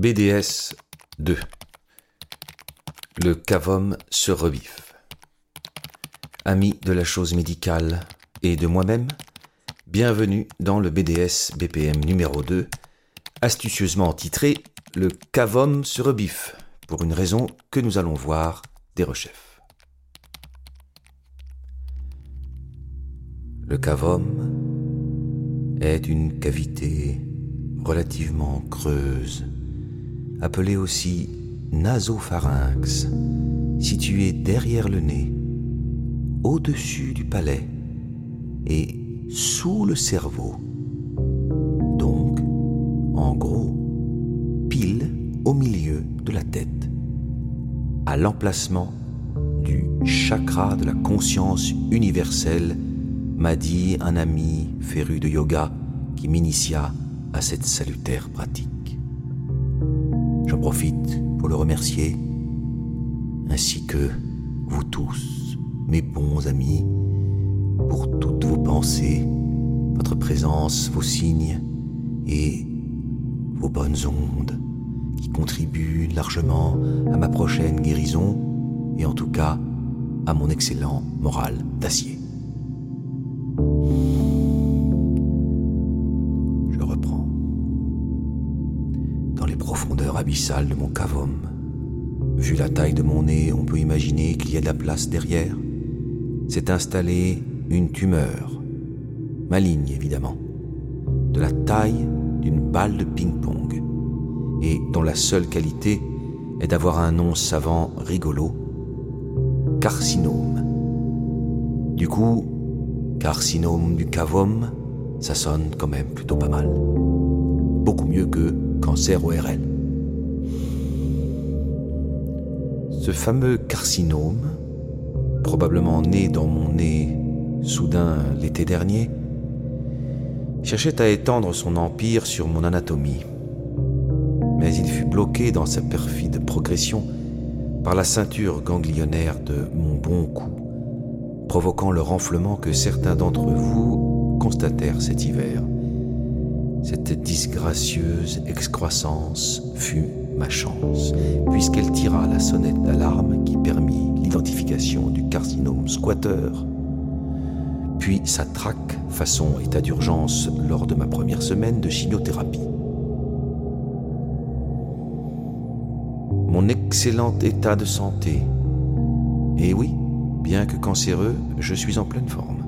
BDS 2 Le cavum se revif. Amis de la chose médicale et de moi-même, bienvenue dans le BDS BPM numéro 2, astucieusement titré Le cavum se rebiffe, pour une raison que nous allons voir des rechefs. Le cavum est une cavité relativement creuse appelé aussi nasopharynx, situé derrière le nez, au-dessus du palais et sous le cerveau. Donc, en gros, pile au milieu de la tête, à l'emplacement du chakra de la conscience universelle, m'a dit un ami féru de yoga qui m'initia à cette salutaire pratique. J'en profite pour le remercier, ainsi que vous tous, mes bons amis, pour toutes vos pensées, votre présence, vos signes et vos bonnes ondes qui contribuent largement à ma prochaine guérison et en tout cas à mon excellent moral d'acier. Abyssale de mon cavum. Vu la taille de mon nez, on peut imaginer qu'il y a de la place derrière. S'est installée une tumeur, maligne évidemment, de la taille d'une balle de ping-pong, et dont la seule qualité est d'avoir un nom savant rigolo, carcinome. Du coup, carcinome du cavum, ça sonne quand même plutôt pas mal. Beaucoup mieux que cancer ORL. Ce fameux carcinome, probablement né dans mon nez soudain l'été dernier, cherchait à étendre son empire sur mon anatomie. Mais il fut bloqué dans sa perfide progression par la ceinture ganglionnaire de mon bon cou, provoquant le renflement que certains d'entre vous constatèrent cet hiver. Cette disgracieuse excroissance fut ma chance, puisqu'elle tira la sonnette d'alarme qui permit l'identification du carcinome squatter, puis sa traque façon état d'urgence lors de ma première semaine de chimiothérapie. Mon excellent état de santé. Et oui, bien que cancéreux, je suis en pleine forme.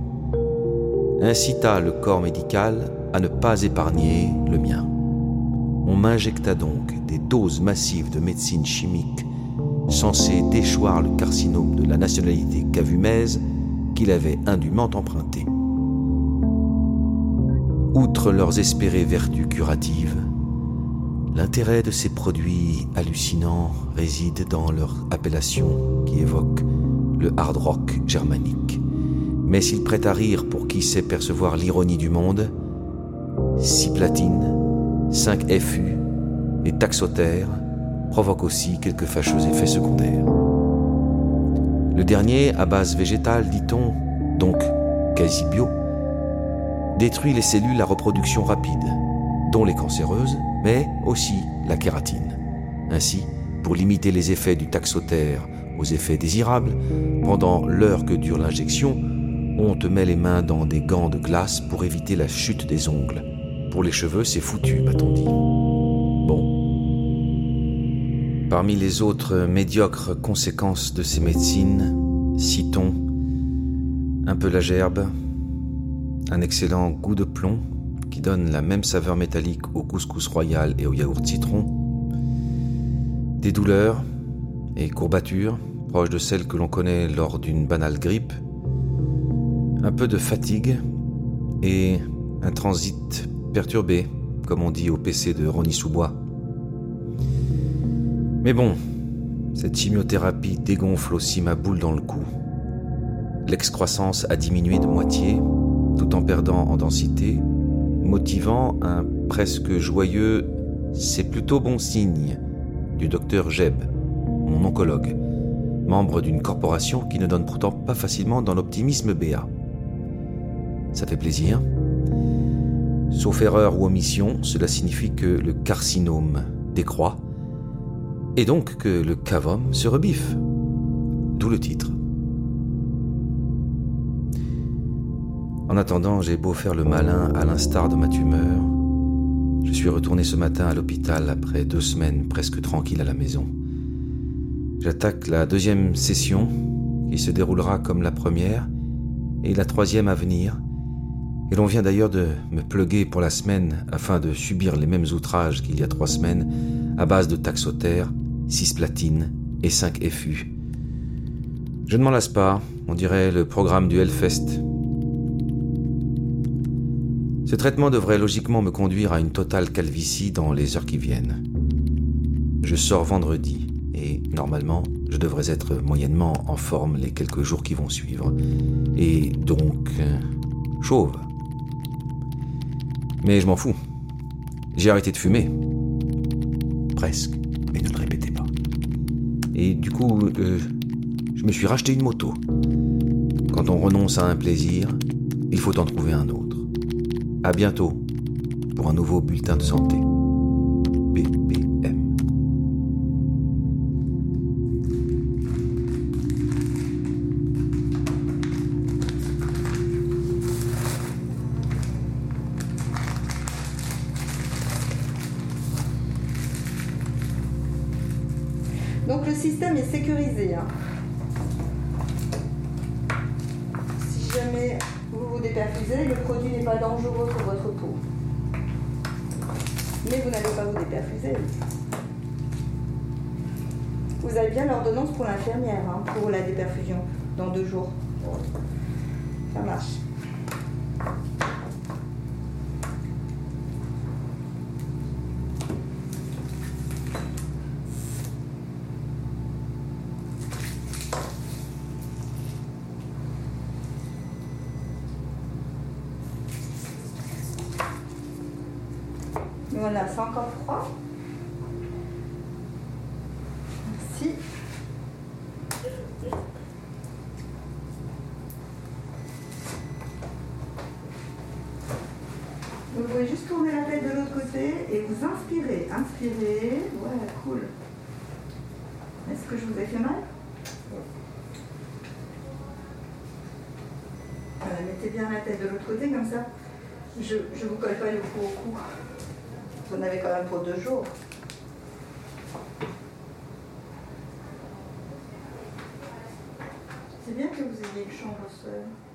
Incita le corps médical à ne pas épargner le mien. On m'injecta donc des doses massives de médecine chimique censées déchoir le carcinome de la nationalité cavumaise qu'il avait indûment emprunté. Outre leurs espérées vertus curatives, l'intérêt de ces produits hallucinants réside dans leur appellation qui évoque le hard rock germanique. Mais s'il prête à rire pour qui sait percevoir l'ironie du monde, 6 platines, 5 FU et taxotère provoquent aussi quelques fâcheux effets secondaires. Le dernier, à base végétale, dit-on, donc quasi bio, détruit les cellules à reproduction rapide, dont les cancéreuses, mais aussi la kératine. Ainsi, pour limiter les effets du taxotère aux effets désirables, pendant l'heure que dure l'injection, on te met les mains dans des gants de glace pour éviter la chute des ongles. Pour les cheveux, c'est foutu, m'a-t-on dit. Bon. Parmi les autres médiocres conséquences de ces médecines, citons un peu la gerbe, un excellent goût de plomb qui donne la même saveur métallique au couscous royal et au yaourt citron, des douleurs et courbatures proches de celles que l'on connaît lors d'une banale grippe, un peu de fatigue et un transit perturbé, comme on dit au PC de Ronnie Soubois. Mais bon, cette chimiothérapie dégonfle aussi ma boule dans le cou. L'excroissance a diminué de moitié, tout en perdant en densité, motivant un presque joyeux c'est plutôt bon signe du docteur Jeb, mon oncologue, membre d'une corporation qui ne donne pourtant pas facilement dans l'optimisme BA. Ça fait plaisir, Sauf erreur ou omission, cela signifie que le carcinome décroît, et donc que le cavom se rebiffe. D'où le titre. En attendant, j'ai beau faire le malin à l'instar de ma tumeur. Je suis retourné ce matin à l'hôpital après deux semaines presque tranquille à la maison. J'attaque la deuxième session qui se déroulera comme la première et la troisième à venir. Et l'on vient d'ailleurs de me pluguer pour la semaine afin de subir les mêmes outrages qu'il y a trois semaines à base de taxotère, cisplatine et 5 FU. Je ne m'en lasse pas, on dirait le programme du Hellfest. Ce traitement devrait logiquement me conduire à une totale calvitie dans les heures qui viennent. Je sors vendredi et normalement je devrais être moyennement en forme les quelques jours qui vont suivre. Et donc euh, chauve. Mais je m'en fous. J'ai arrêté de fumer. Presque, mais ne me répétez pas. Et du coup, euh, je me suis racheté une moto. Quand on renonce à un plaisir, il faut en trouver un autre. À bientôt pour un nouveau bulletin de santé. Donc le système est sécurisé. hein. Si jamais vous vous déperfusez, le produit n'est pas dangereux pour votre peau. Mais vous n'allez pas vous déperfuser. Vous avez bien l'ordonnance pour l'infirmière, hein, pour la déperfusion, dans deux jours. Ça marche. C'est encore froid. Merci. Vous pouvez juste tourner la tête de l'autre côté et vous inspirez. Inspirez. Ouais, cool. Est-ce que je vous ai fait mal? Voilà, mettez bien la tête de l'autre côté comme ça. Je ne vous colle pas le cou au cou. Vous en avez quand même pour deux jours. C'est bien que vous ayez une chambre seule.